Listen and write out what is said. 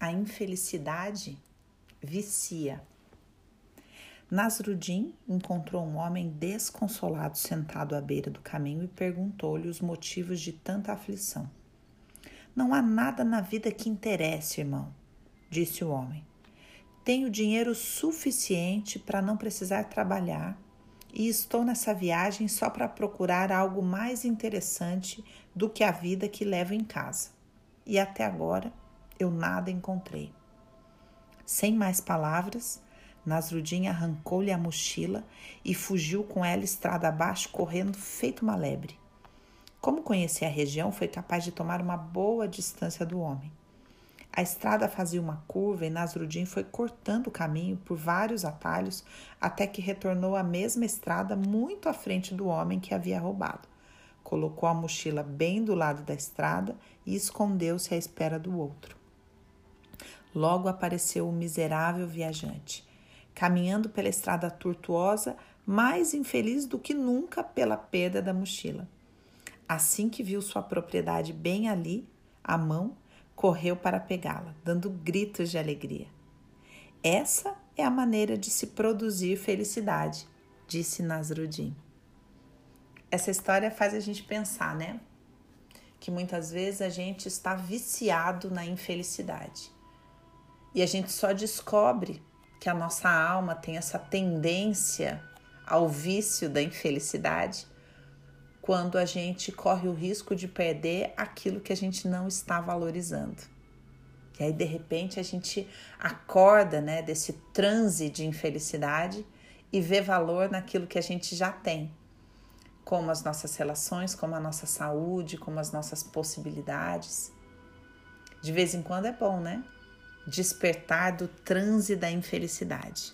a infelicidade vicia. Nasruddin encontrou um homem desconsolado sentado à beira do caminho e perguntou-lhe os motivos de tanta aflição. Não há nada na vida que interesse, irmão, disse o homem. Tenho dinheiro suficiente para não precisar trabalhar e estou nessa viagem só para procurar algo mais interessante do que a vida que levo em casa. E até agora eu nada encontrei. Sem mais palavras, Nasrudin arrancou-lhe a mochila e fugiu com ela estrada abaixo, correndo feito uma lebre. Como conhecia a região, foi capaz de tomar uma boa distância do homem. A estrada fazia uma curva e Nasrudin foi cortando o caminho por vários atalhos até que retornou à mesma estrada muito à frente do homem que havia roubado. Colocou a mochila bem do lado da estrada e escondeu-se à espera do outro. Logo apareceu o miserável viajante, caminhando pela estrada tortuosa, mais infeliz do que nunca pela perda da mochila. Assim que viu sua propriedade bem ali, à mão, correu para pegá-la, dando gritos de alegria. Essa é a maneira de se produzir felicidade, disse Nasruddin. Essa história faz a gente pensar, né? Que muitas vezes a gente está viciado na infelicidade. E a gente só descobre que a nossa alma tem essa tendência ao vício da infelicidade quando a gente corre o risco de perder aquilo que a gente não está valorizando. E aí, de repente, a gente acorda né, desse transe de infelicidade e vê valor naquilo que a gente já tem, como as nossas relações, como a nossa saúde, como as nossas possibilidades. De vez em quando é bom, né? Despertar do transe da infelicidade.